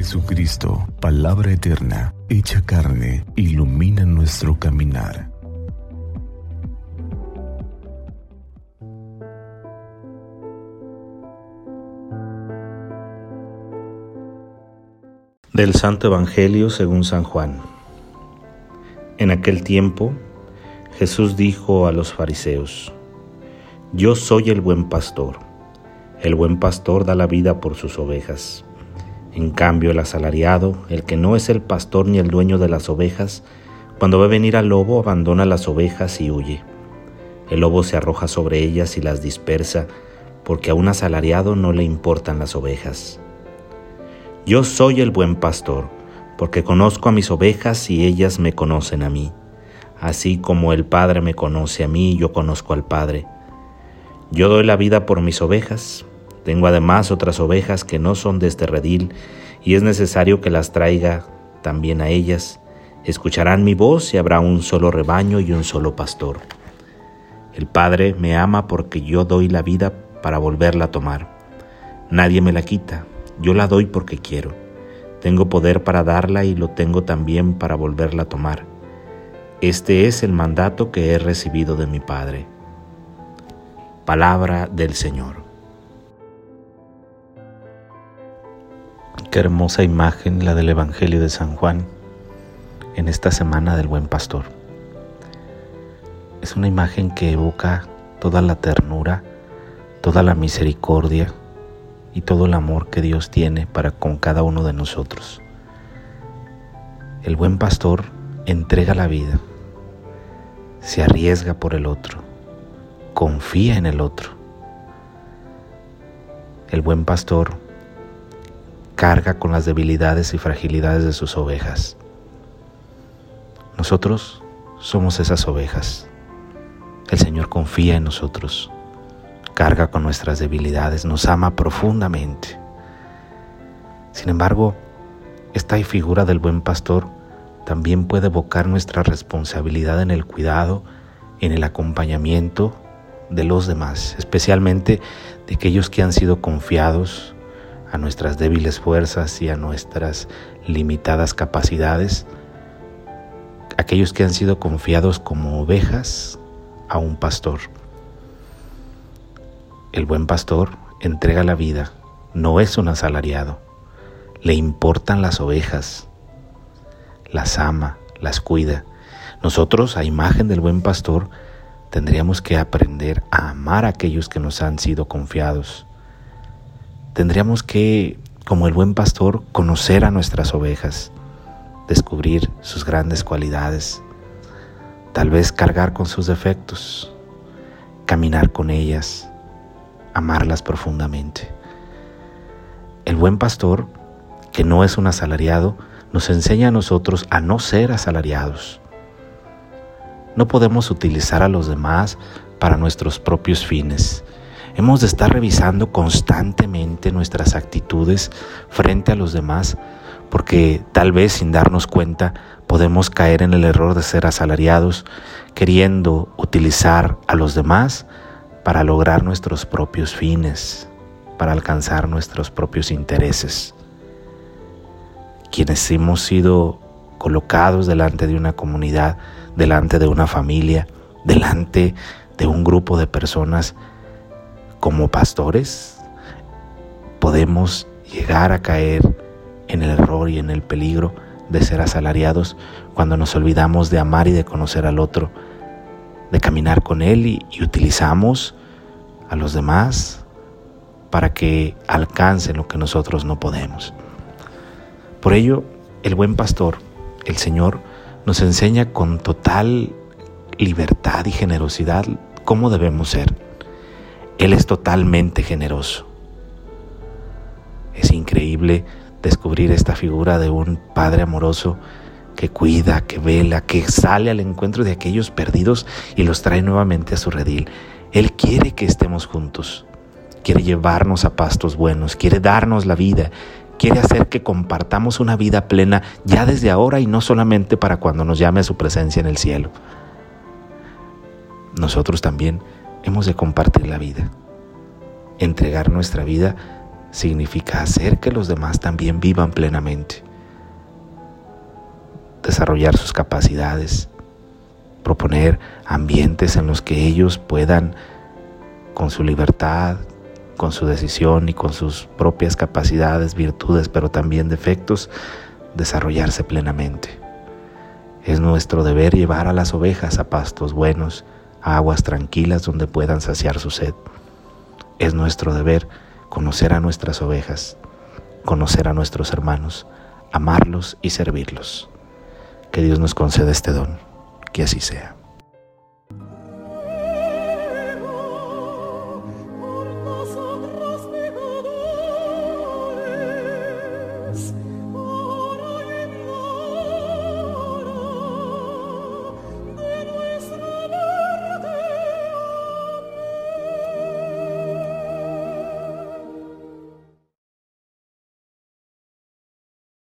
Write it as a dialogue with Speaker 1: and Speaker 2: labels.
Speaker 1: Jesucristo, palabra eterna, hecha carne, ilumina nuestro caminar.
Speaker 2: Del Santo Evangelio según San Juan. En aquel tiempo, Jesús dijo a los fariseos, Yo soy el buen pastor. El buen pastor da la vida por sus ovejas. En cambio, el asalariado, el que no es el pastor ni el dueño de las ovejas, cuando ve venir al lobo, abandona las ovejas y huye. El lobo se arroja sobre ellas y las dispersa, porque a un asalariado no le importan las ovejas. Yo soy el buen pastor, porque conozco a mis ovejas y ellas me conocen a mí. Así como el Padre me conoce a mí, yo conozco al Padre. Yo doy la vida por mis ovejas, tengo además otras ovejas que no son de este redil, y es necesario que las traiga también a ellas. Escucharán mi voz y habrá un solo rebaño y un solo pastor. El Padre me ama porque yo doy la vida para volverla a tomar. Nadie me la quita, yo la doy porque quiero. Tengo poder para darla y lo tengo también para volverla a tomar. Este es el mandato que he recibido de mi Padre. Palabra del Señor. Qué hermosa imagen la del Evangelio de San Juan en esta semana del buen pastor. Es una imagen que evoca toda la ternura, toda la misericordia y todo el amor que Dios tiene para con cada uno de nosotros. El buen pastor entrega la vida, se arriesga por el otro, confía en el otro. El buen pastor carga con las debilidades y fragilidades de sus ovejas. Nosotros somos esas ovejas. El Señor confía en nosotros, carga con nuestras debilidades, nos ama profundamente. Sin embargo, esta figura del buen pastor también puede evocar nuestra responsabilidad en el cuidado, en el acompañamiento de los demás, especialmente de aquellos que han sido confiados a nuestras débiles fuerzas y a nuestras limitadas capacidades, aquellos que han sido confiados como ovejas a un pastor. El buen pastor entrega la vida, no es un asalariado, le importan las ovejas, las ama, las cuida. Nosotros, a imagen del buen pastor, tendríamos que aprender a amar a aquellos que nos han sido confiados tendríamos que, como el buen pastor, conocer a nuestras ovejas, descubrir sus grandes cualidades, tal vez cargar con sus defectos, caminar con ellas, amarlas profundamente. El buen pastor, que no es un asalariado, nos enseña a nosotros a no ser asalariados. No podemos utilizar a los demás para nuestros propios fines, Hemos de estar revisando constantemente nuestras actitudes frente a los demás porque tal vez sin darnos cuenta podemos caer en el error de ser asalariados queriendo utilizar a los demás para lograr nuestros propios fines, para alcanzar nuestros propios intereses. Quienes hemos sido colocados delante de una comunidad, delante de una familia, delante de un grupo de personas, como pastores podemos llegar a caer en el error y en el peligro de ser asalariados cuando nos olvidamos de amar y de conocer al otro, de caminar con él y, utilizamos a los demás para que alcancen lo que nosotros no podemos. Por ello, el buen pastor, el Señor, nos enseña con total libertad y generosidad cómo debemos ser. Él es totalmente generoso. Es increíble descubrir esta figura de un Padre amoroso que cuida, que vela, que sale al encuentro de aquellos perdidos y los trae nuevamente a su redil. Él quiere que estemos juntos, quiere llevarnos a pastos buenos, quiere darnos la vida, quiere hacer que compartamos una vida plena ya desde ahora y no solamente para cuando nos llame a su presencia en el cielo. Nosotros también hemos de compartir la vida, entregar nuestra vida significa hacer que los demás también vivan plenamente, desarrollar sus capacidades, proponer ambientes en los que ellos puedan, con su libertad, con su decisión y con sus propias capacidades, virtudes, pero también defectos, desarrollarse plenamente. Es nuestro deber llevar a las ovejas a pastos buenos, a aguas tranquilas donde puedan saciar su sed. Es nuestro deber conocer a nuestras ovejas, conocer a nuestros hermanos, amarlos y servirlos. Que Dios nos conceda este don, que así sea.